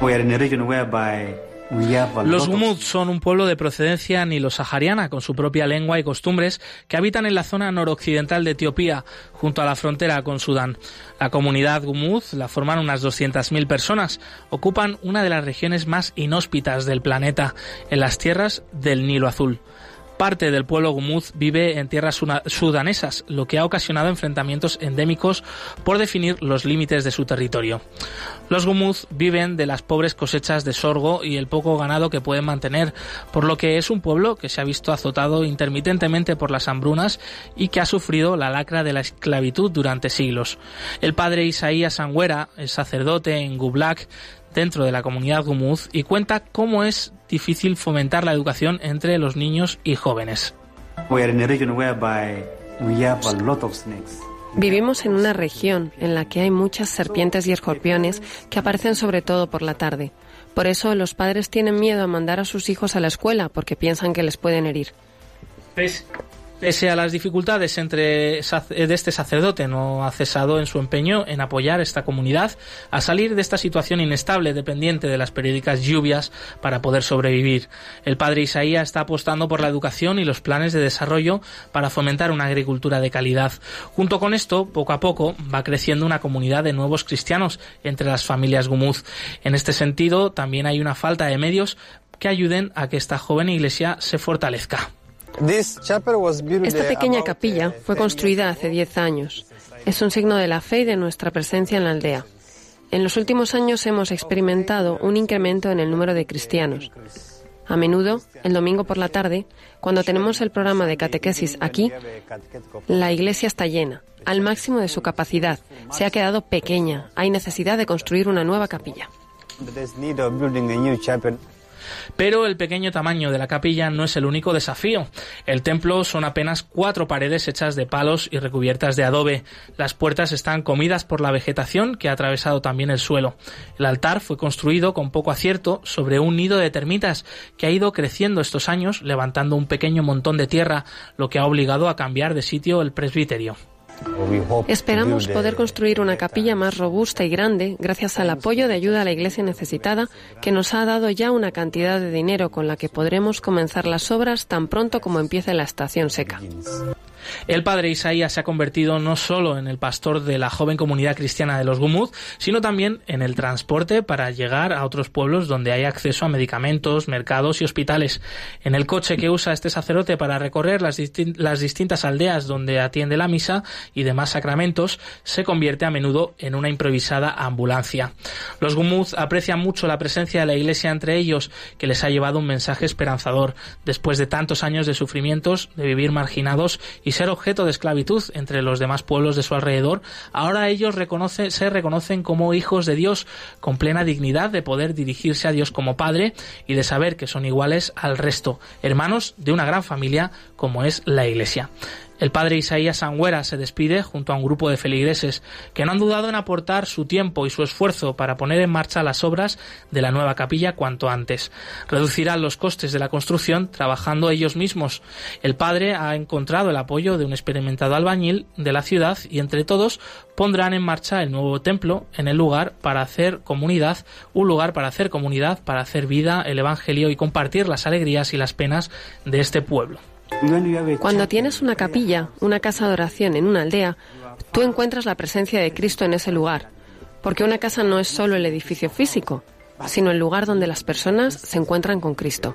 We are in a region whereby los Gumuz son un pueblo de procedencia nilo-sahariana, con su propia lengua y costumbres, que habitan en la zona noroccidental de Etiopía, junto a la frontera con Sudán. La comunidad Gumuz la forman unas 200.000 personas. Ocupan una de las regiones más inhóspitas del planeta, en las tierras del Nilo Azul. Parte del pueblo gumuz vive en tierras sudanesas, lo que ha ocasionado enfrentamientos endémicos por definir los límites de su territorio. Los gumuz viven de las pobres cosechas de sorgo y el poco ganado que pueden mantener, por lo que es un pueblo que se ha visto azotado intermitentemente por las hambrunas y que ha sufrido la lacra de la esclavitud durante siglos. El padre Isaías Angüera, el sacerdote en Gublak, dentro de la comunidad gumuz y cuenta cómo es difícil fomentar la educación entre los niños y jóvenes. Vivimos en una región en la que hay muchas serpientes y escorpiones que aparecen sobre todo por la tarde. Por eso los padres tienen miedo a mandar a sus hijos a la escuela porque piensan que les pueden herir. Pese a las dificultades entre, de este sacerdote, no ha cesado en su empeño en apoyar esta comunidad a salir de esta situación inestable dependiente de las periódicas lluvias para poder sobrevivir. El padre Isaías está apostando por la educación y los planes de desarrollo para fomentar una agricultura de calidad. Junto con esto, poco a poco, va creciendo una comunidad de nuevos cristianos entre las familias Gumuz. En este sentido, también hay una falta de medios que ayuden a que esta joven iglesia se fortalezca. Esta pequeña capilla fue construida hace 10 años. Es un signo de la fe y de nuestra presencia en la aldea. En los últimos años hemos experimentado un incremento en el número de cristianos. A menudo, el domingo por la tarde, cuando tenemos el programa de catequesis aquí, la iglesia está llena, al máximo de su capacidad. Se ha quedado pequeña. Hay necesidad de construir una nueva capilla. Pero el pequeño tamaño de la capilla no es el único desafío. El templo son apenas cuatro paredes hechas de palos y recubiertas de adobe. Las puertas están comidas por la vegetación que ha atravesado también el suelo. El altar fue construido con poco acierto sobre un nido de termitas que ha ido creciendo estos años levantando un pequeño montón de tierra, lo que ha obligado a cambiar de sitio el presbiterio. Esperamos poder construir una capilla más robusta y grande gracias al apoyo de ayuda a la Iglesia necesitada que nos ha dado ya una cantidad de dinero con la que podremos comenzar las obras tan pronto como empiece la estación seca. El padre Isaías se ha convertido no solo en el pastor de la joven comunidad cristiana de los Gumuz, sino también en el transporte para llegar a otros pueblos donde hay acceso a medicamentos, mercados y hospitales. En el coche que usa este sacerdote para recorrer las, distintas aldeas donde atiende la misa y demás sacramentos, se convierte a menudo en una improvisada ambulancia. Los Gumuz aprecian mucho la presencia de la Iglesia entre ellos, que les ha llevado un mensaje esperanzador después de tantos años de sufrimientos, de vivir marginados y ser objeto de esclavitud entre los demás pueblos de su alrededor, ahora ellos se reconocen como hijos de Dios con plena dignidad de poder dirigirse a Dios como Padre y de saber que son iguales al resto, hermanos de una gran familia como es la Iglesia. El padre Isaías Sangüera se despide junto a un grupo de feligreses que no han dudado en aportar su tiempo y su esfuerzo para poner en marcha las obras de la nueva capilla cuanto antes. Reducirán los costes de la construcción trabajando ellos mismos. El padre ha encontrado el apoyo de un experimentado albañil de la ciudad y entre todos pondrán en marcha el nuevo templo en el lugar para hacer comunidad, un lugar para hacer comunidad, para hacer vida el Evangelio y compartir las alegrías y las penas de este pueblo. Cuando tienes una capilla, una casa de oración en una aldea, tú encuentras la presencia de Cristo en ese lugar, porque una casa no es solo el edificio físico, sino el lugar donde las personas se encuentran con Cristo.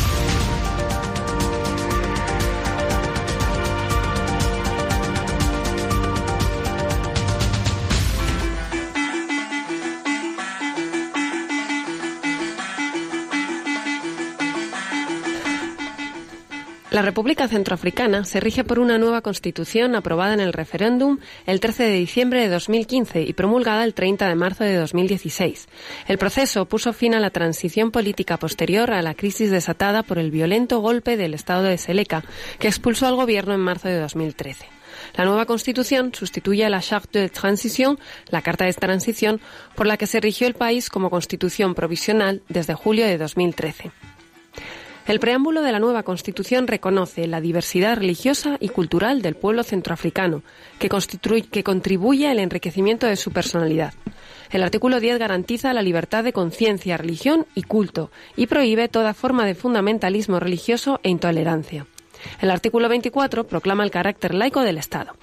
La República Centroafricana se rige por una nueva constitución aprobada en el referéndum el 13 de diciembre de 2015 y promulgada el 30 de marzo de 2016. El proceso puso fin a la transición política posterior a la crisis desatada por el violento golpe del Estado de Seleca, que expulsó al gobierno en marzo de 2013. La nueva Constitución sustituye a la Charte de Transición, la Carta de Transición, por la que se rigió el país como Constitución provisional desde julio de 2013. El preámbulo de la nueva Constitución reconoce la diversidad religiosa y cultural del pueblo centroafricano, que, contribuye al enriquecimiento de su personalidad. El artículo 10 garantiza la libertad de conciencia, religión y culto, y prohíbe toda forma de fundamentalismo religioso e intolerancia. El artículo 24 proclama el carácter laico del Estado.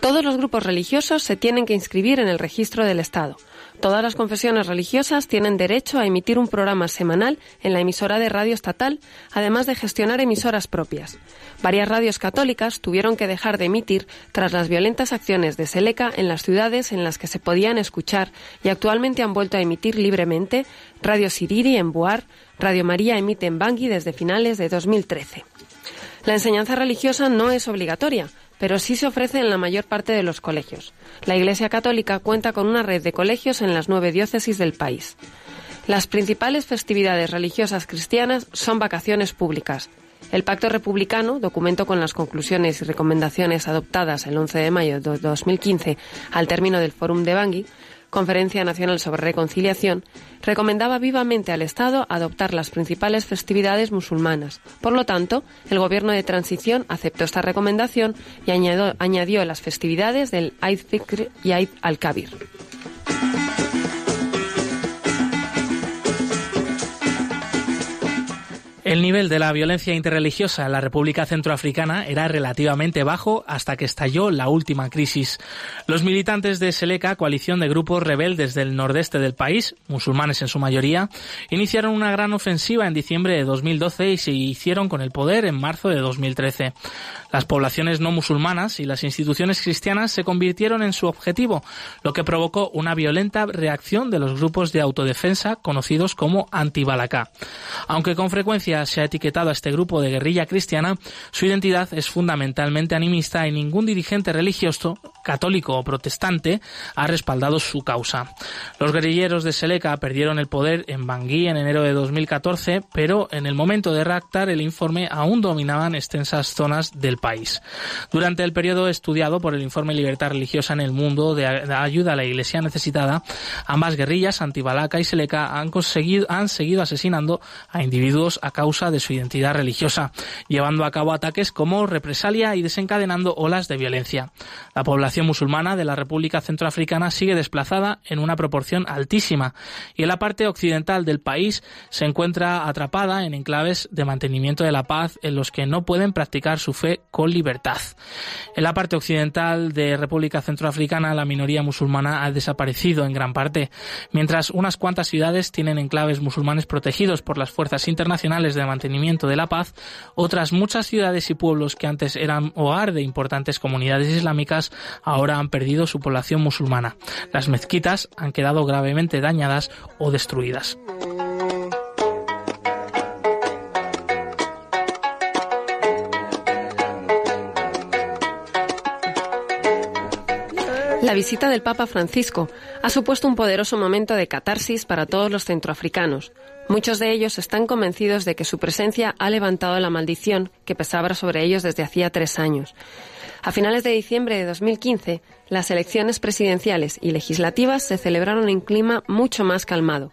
Todos los grupos religiosos se tienen que inscribir en el registro del Estado. Todas las confesiones religiosas tienen derecho a emitir un programa semanal en la emisora de radio estatal, además de gestionar emisoras propias. Varias radios católicas tuvieron que dejar de emitir tras las violentas acciones de Seleca en las ciudades en las que se podían escuchar y actualmente han vuelto a emitir libremente Radio Siriri en Buar, Radio María emite en Bangui desde finales de 2013. La enseñanza religiosa no es obligatoria, pero sí se ofrece en la mayor parte de los colegios. La Iglesia Católica cuenta con una red de colegios en las nueve diócesis del país. Las principales festividades religiosas cristianas son vacaciones públicas. El Pacto Republicano, documento con las conclusiones y recomendaciones adoptadas el 11 de mayo de 2015 al término del Fórum de Bangui, Conferencia Nacional sobre Reconciliación, recomendaba vivamente al Estado adoptar las principales festividades musulmanas. Por lo tanto, el gobierno de transición aceptó esta recomendación y añadió, las festividades del Eid Fikr y Eid al-Kabir. El nivel de la violencia interreligiosa en la República Centroafricana era relativamente bajo hasta que estalló la última crisis. Los militantes de Seleka, coalición de grupos rebeldes del nordeste del país, musulmanes en su mayoría, iniciaron una gran ofensiva en diciembre de 2012 y se hicieron con el poder en marzo de 2013. Las poblaciones no musulmanas y las instituciones cristianas se convirtieron en su objetivo, lo que provocó una violenta reacción de los grupos de autodefensa conocidos como antibalacá. Aunque con frecuencia se ha etiquetado a este grupo de guerrilla cristiana, su identidad es fundamentalmente animista y ningún dirigente religioso, católico o protestante, ha respaldado su causa. Los guerrilleros de Seleka perdieron el poder en Bangui en enero de 2014, pero en el momento de redactar el informe aún dominaban extensas zonas del país. Durante el periodo estudiado por el informe Libertad Religiosa en el Mundo de ayuda a la Iglesia necesitada, ambas guerrillas, Antibalaca y Seleka, han, conseguido, han seguido asesinando a individuos a causa de su identidad religiosa, llevando a cabo ataques como represalia y desencadenando olas de violencia. La población musulmana de la República Centroafricana sigue desplazada en una proporción altísima y en la parte occidental del país se encuentra atrapada en enclaves de mantenimiento de la paz en los que no pueden practicar su fe con libertad. En la parte occidental de República Centroafricana la minoría musulmana ha desaparecido en gran parte, mientras unas cuantas ciudades tienen enclaves musulmanes protegidos por las fuerzas internacionales de mantenimiento de la paz, otras muchas ciudades y pueblos que antes eran hogar de importantes comunidades islámicas ahora han perdido su población musulmana. Las mezquitas han quedado gravemente dañadas o destruidas. La visita del Papa Francisco ha supuesto un poderoso momento de catarsis para todos los centroafricanos. Muchos de ellos están convencidos de que su presencia ha levantado la maldición que pesaba sobre ellos desde hacía tres años. A finales de diciembre de 2015, las elecciones presidenciales y legislativas se celebraron en clima mucho más calmado.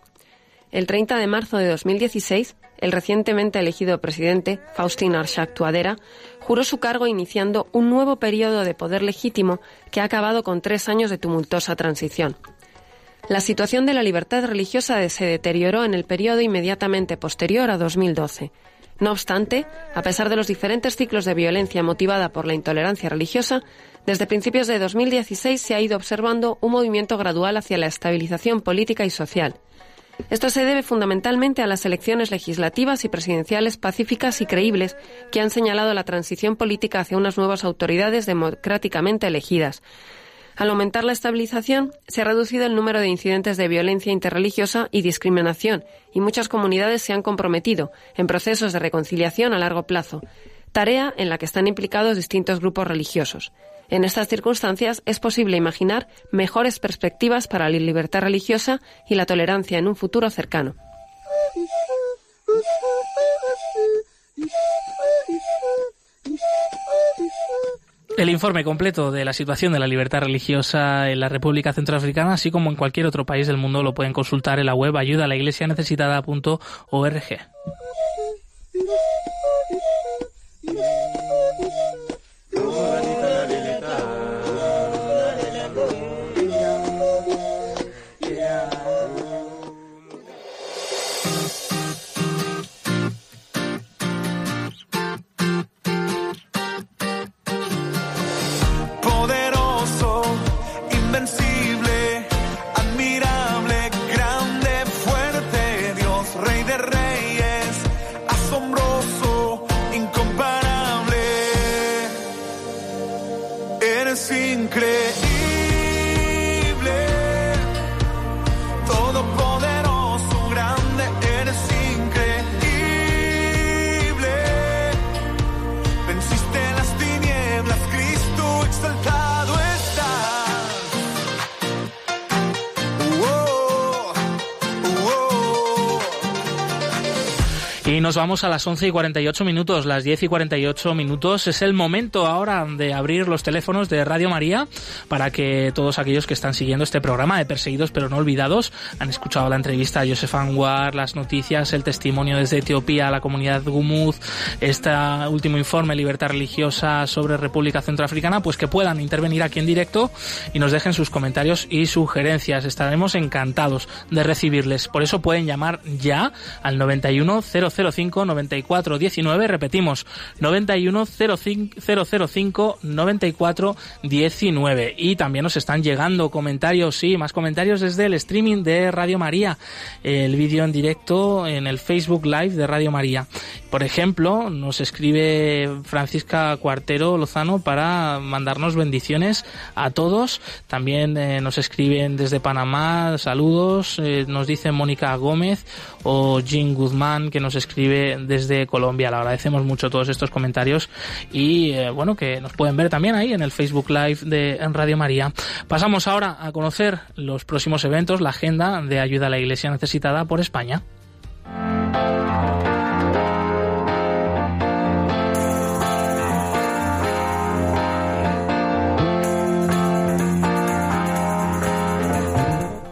El 30 de marzo de 2016, el recientemente elegido presidente, Faustin Arshak Tuadera, juró su cargo iniciando un nuevo periodo de poder legítimo que ha acabado con tres años de tumultuosa transición. La situación de la libertad religiosa se deterioró en el periodo inmediatamente posterior a 2012. No obstante, a pesar de los diferentes ciclos de violencia motivada por la intolerancia religiosa, desde principios de 2016 se ha ido observando un movimiento gradual hacia la estabilización política y social. Esto se debe fundamentalmente a las elecciones legislativas y presidenciales pacíficas y creíbles que han señalado la transición política hacia unas nuevas autoridades democráticamente elegidas. Al aumentar la estabilización, se ha reducido el número de incidentes de violencia interreligiosa y discriminación, y muchas comunidades se han comprometido en procesos de reconciliación a largo plazo, tarea en la que están implicados distintos grupos religiosos. En estas circunstancias es posible imaginar mejores perspectivas para la libertad religiosa y la tolerancia en un futuro cercano. El informe completo de la situación de la libertad religiosa en la República Centroafricana, así como en cualquier otro país del mundo, lo pueden consultar en la web ayuda a la iglesia necesitada.org. vamos a las 11 y 48 minutos, las 10 y 48 minutos. Es el momento ahora de abrir los teléfonos de Radio María para que todos aquellos que están siguiendo este programa de Perseguidos pero no olvidados han escuchado la entrevista a Joseph Anwar, las noticias, el testimonio desde Etiopía la comunidad Gumuz, este último informe Libertad Religiosa sobre República Centroafricana, pues que puedan intervenir aquí en directo y nos dejen sus comentarios y sugerencias. Estaremos encantados de recibirles. Por eso pueden llamar ya al 91 005 94 19. Repetimos, 91 005 94 19. Y también nos están llegando comentarios, sí, más comentarios desde el streaming de Radio María, el vídeo en directo en el Facebook Live de Radio María. Por ejemplo, nos escribe Francisca Cuartero Lozano para mandarnos bendiciones a todos. También eh, nos escriben desde Panamá, saludos. Eh, nos dice Mónica Gómez o Jean Guzmán que nos escribe desde Colombia. Le agradecemos mucho todos estos comentarios y eh, bueno, que nos pueden ver también ahí en el Facebook Live de Radio María. Pasamos ahora a conocer los próximos eventos, la agenda de ayuda a la Iglesia necesitada por España.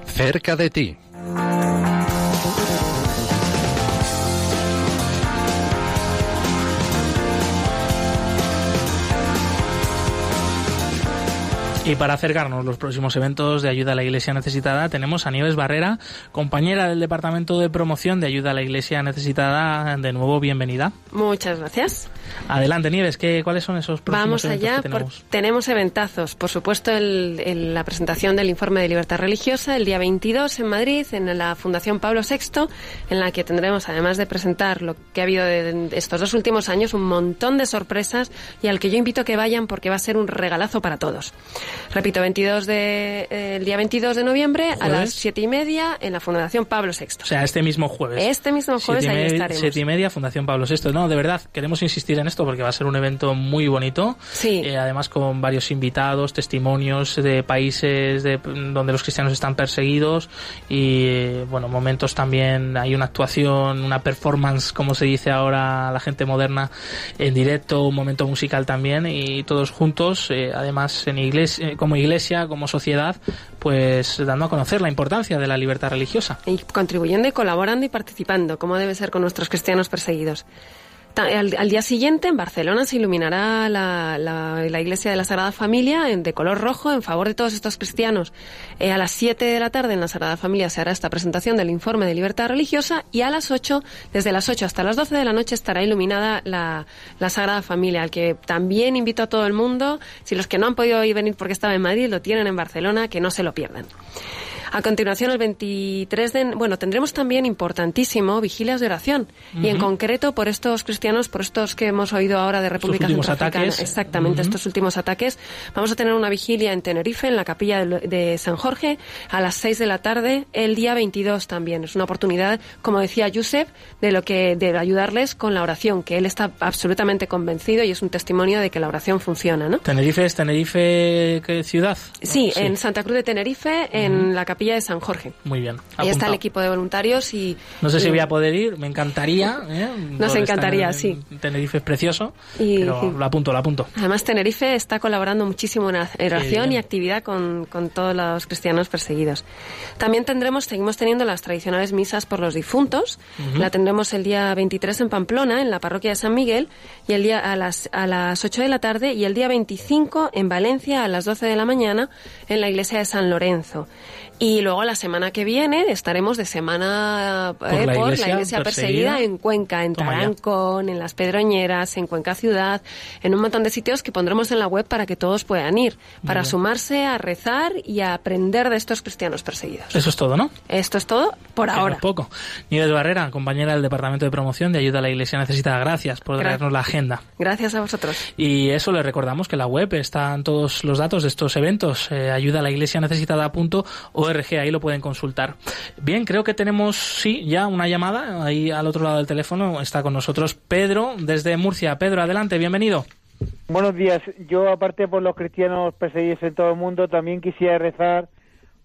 Cerca de ti. Y para acercarnos los próximos eventos de ayuda a la Iglesia Necesitada, tenemos a Nieves Barrera, compañera del Departamento de Promoción de Ayuda a la Iglesia Necesitada. De nuevo, bienvenida. Muchas gracias. Adelante, Nieves, ¿qué, ¿cuáles son esos próximos Vamos allá, tenemos? tenemos eventazos. Por supuesto, el, la presentación del informe de libertad religiosa el día 22 en Madrid, en la Fundación Pablo VI, en la que tendremos, además de presentar lo que ha habido de estos dos últimos años, un montón de sorpresas y al que yo invito a que vayan porque va a ser un regalazo para todos. Repito, 22 de, eh, el día 22 de noviembre a las siete y media en la Fundación Pablo VI. O sea, este mismo jueves. Este mismo jueves ahí estaremos. Siete y media, Fundación Pablo VI. No, de verdad, queremos insistir en esto porque va a ser un evento muy bonito. Sí. Eh, además con varios invitados, testimonios de países de, donde los cristianos están perseguidos y, eh, bueno, momentos también, hay una actuación, una performance, como se dice ahora la gente moderna, en directo, un momento musical también y todos juntos, eh, además en iglesia, como iglesia, como sociedad, pues dando a conocer la importancia de la libertad religiosa. Y contribuyendo y colaborando y participando, como debe ser con nuestros cristianos perseguidos. Al, día siguiente en Barcelona se iluminará la, la, iglesia de la Sagrada Familia de color rojo en favor de todos estos cristianos. Eh, a las 7 de la tarde en la Sagrada Familia se hará esta presentación del informe de libertad religiosa y a las 8, desde las 8 hasta las 12 de la noche estará iluminada la, la Sagrada Familia, al que también invito a todo el mundo, si los que no han podido ir venir porque estaba en Madrid lo tienen en Barcelona, que no se lo pierdan. A continuación, el 23 de... Bueno, tendremos también importantísimo vigilias de oración. Y en concreto, por estos cristianos, por estos que hemos oído ahora de República Centroafricana. Exactamente, estos últimos ataques. Vamos a tener una vigilia en Tenerife, en la capilla de, San Jorge, a las 6 de la tarde, el día 22 también. Es una oportunidad, como decía Josep, de lo que de ayudarles con la oración, que él está absolutamente convencido y es un testimonio de que la oración funciona, ¿no? Tenerife es Tenerife, ¿qué ciudad? Sí, en Santa Cruz de Tenerife, en la capilla de San Jorge. Muy bien. Ahí está el equipo de voluntarios y... No sé si voy a poder ir, me encantaría. ¿eh? Nos encantaría, sí. Tenerife es precioso, y, pero lo apunto, lo apunto. Además, Tenerife está colaborando muchísimo en oración y actividad con, con todos los cristianos perseguidos. También tendremos, seguimos teniendo las tradicionales misas por los difuntos. La tendremos el día 23 en Pamplona, en la parroquia de San Miguel, y el día a las, a las 8 de la tarde, y el día 25 en Valencia a las 12 de la mañana, en la iglesia de San Lorenzo. Y luego la semana que viene estaremos de semana por, eh, la, iglesia perseguida, en Cuenca, en Tarancón, en Las Pedroñeras, en Cuenca Ciudad, en un montón de sitios que pondremos en la web para que todos puedan ir, para sumarse a rezar y a aprender de estos cristianos perseguidos. Eso es todo, ¿no? Esto es todo por ahora. poco. Nieves Barrera, compañera del Departamento de Promoción de Ayuda a la Iglesia Necesitada. Gracias por traernos la agenda. Gracias a vosotros. Y eso les recordamos que en la web están todos los datos de estos eventos, eh, ayuda a la iglesia necesitada.org ahí lo pueden consultar. Bien, creo que tenemos, sí, ya una llamada, ahí al otro lado del teléfono está con nosotros Pedro, desde Murcia. Pedro, adelante, bienvenido. Buenos días. Yo, aparte por los cristianos perseguidos en todo el mundo, también quisiera rezar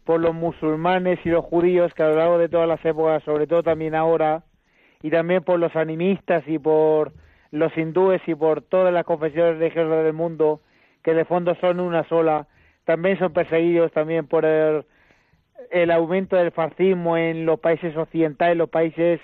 por los musulmanes y los judíos que a lo largo de todas las épocas, sobre todo también ahora, y también por los animistas y por los hindúes y por todas las confesiones religiosas del mundo, que de fondo son una sola, también son perseguidos también por el el aumento del fascismo en los países occidentales, los países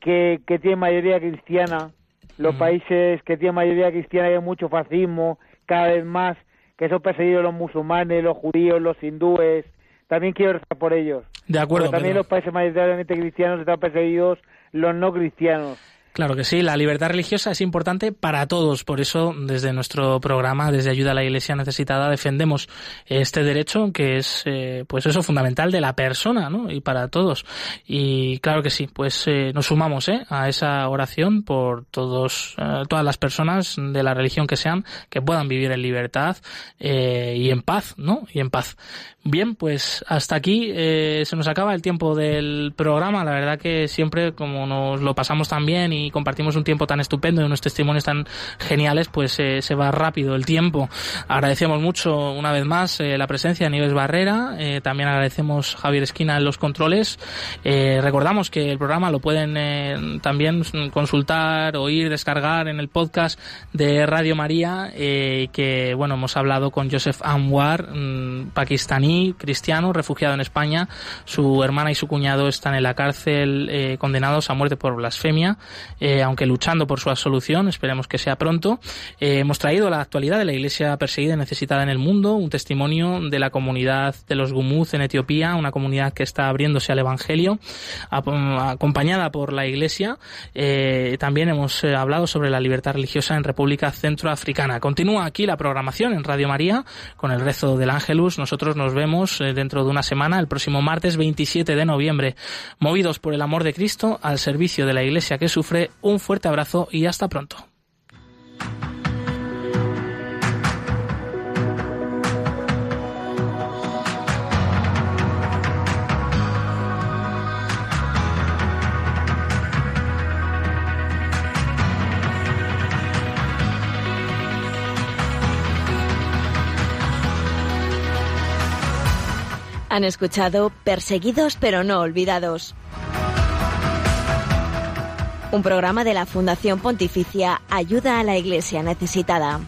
que, que tienen mayoría cristiana, los países que tienen mayoría cristiana hay mucho fascismo, cada vez más, que son perseguidos los musulmanes, los judíos, los hindúes, también quiero rezar por ellos. De acuerdo. también los países mayoritariamente cristianos están perseguidos los no cristianos. Claro que sí, la libertad religiosa es importante para todos, por eso desde nuestro programa, desde Ayuda a la Iglesia Necesitada, defendemos este derecho que es, eh, pues eso, fundamental de la persona, ¿no? Y para todos. Y claro que sí, pues eh, nos sumamos ¿eh? a esa oración por todos, eh, todas las personas de la religión que sean, que puedan vivir en libertad y en paz, ¿no? Y en paz. Bien, pues hasta aquí se nos acaba el tiempo del programa. La verdad que siempre, como nos lo pasamos tan bien y compartimos un tiempo tan estupendo y unos testimonios tan geniales, pues eh, se va rápido el tiempo. Agradecemos mucho una vez más eh, la presencia de Nieves Barrera, eh, también agradecemos Javier Esquina en los controles. recordamos que el programa lo pueden también consultar, oír, descargar en el podcast de Radio María, que bueno, hemos hablado con Joseph Anwar, mm, pakistaní, cristiano, refugiado en España. Su hermana y su cuñado están en la cárcel condenados a muerte por blasfemia. Eh, aunque luchando por su absolución, esperemos que sea pronto. Eh, hemos traído la actualidad de la iglesia perseguida y necesitada en el mundo, un testimonio de la comunidad de los Gumuz en Etiopía, una comunidad que está abriéndose al Evangelio, acompañada por la iglesia. Eh, también hemos hablado sobre la libertad religiosa en República Centroafricana. Continúa aquí la programación en Radio María con el rezo del Ángelus. Nosotros nos vemos dentro de una semana, el próximo martes 27 de noviembre, movidos por el amor de Cristo al servicio de la iglesia que sufre un fuerte abrazo y hasta pronto. Han escuchado Perseguidos pero no olvidados un programa de la Fundación Pontificia Ayuda a la Iglesia Necesitada.